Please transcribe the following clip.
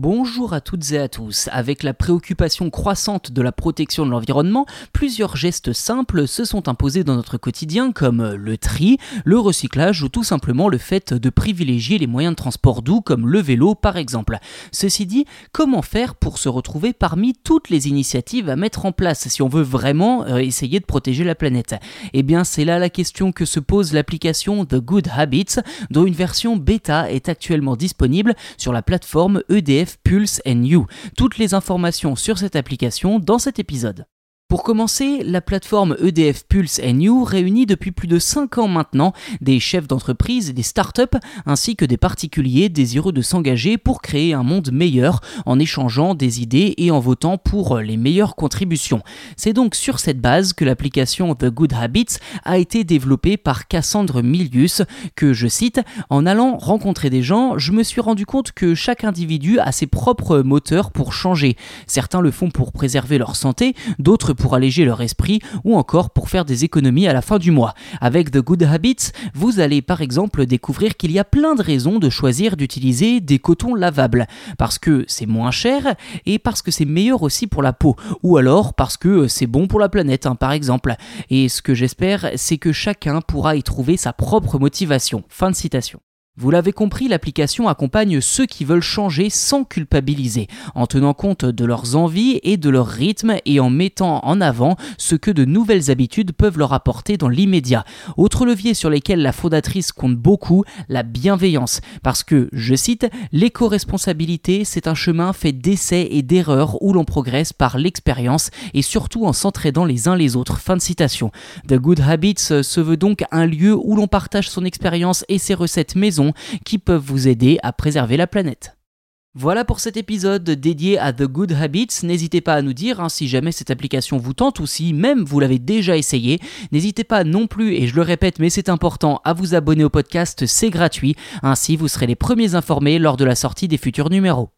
Bonjour à toutes et à tous. Avec la préoccupation croissante de la protection de l'environnement, plusieurs gestes simples se sont imposés dans notre quotidien comme le tri, le recyclage ou tout simplement le fait de privilégier les moyens de transport doux comme le vélo par exemple. Ceci dit, comment faire pour se retrouver parmi toutes les initiatives à mettre en place si on veut vraiment euh, essayer de protéger la planète? Eh bien c'est là la question que se pose l'application The Good Habits dont une version bêta est actuellement disponible sur la plateforme EDF Pulse and You. Toutes les informations sur cette application dans cet épisode. Pour commencer, la plateforme EDF Pulse You réunit depuis plus de 5 ans maintenant des chefs d'entreprise, des startups ainsi que des particuliers désireux de s'engager pour créer un monde meilleur en échangeant des idées et en votant pour les meilleures contributions. C'est donc sur cette base que l'application The Good Habits a été développée par Cassandre Milius que je cite En allant rencontrer des gens, je me suis rendu compte que chaque individu a ses propres moteurs pour changer. Certains le font pour préserver leur santé, d'autres pour alléger leur esprit ou encore pour faire des économies à la fin du mois. Avec The Good Habits, vous allez par exemple découvrir qu'il y a plein de raisons de choisir d'utiliser des cotons lavables. Parce que c'est moins cher et parce que c'est meilleur aussi pour la peau. Ou alors parce que c'est bon pour la planète, hein, par exemple. Et ce que j'espère, c'est que chacun pourra y trouver sa propre motivation. Fin de citation. Vous l'avez compris, l'application accompagne ceux qui veulent changer sans culpabiliser, en tenant compte de leurs envies et de leur rythme et en mettant en avant ce que de nouvelles habitudes peuvent leur apporter dans l'immédiat. Autre levier sur lesquels la fondatrice compte beaucoup, la bienveillance. Parce que, je cite, l'éco-responsabilité, c'est un chemin fait d'essais et d'erreurs où l'on progresse par l'expérience et surtout en s'entraidant les uns les autres. Fin de citation. The Good Habits se veut donc un lieu où l'on partage son expérience et ses recettes maison qui peuvent vous aider à préserver la planète. Voilà pour cet épisode dédié à The Good Habits. N'hésitez pas à nous dire hein, si jamais cette application vous tente ou si même vous l'avez déjà essayé. N'hésitez pas non plus, et je le répète mais c'est important, à vous abonner au podcast, c'est gratuit. Ainsi vous serez les premiers informés lors de la sortie des futurs numéros.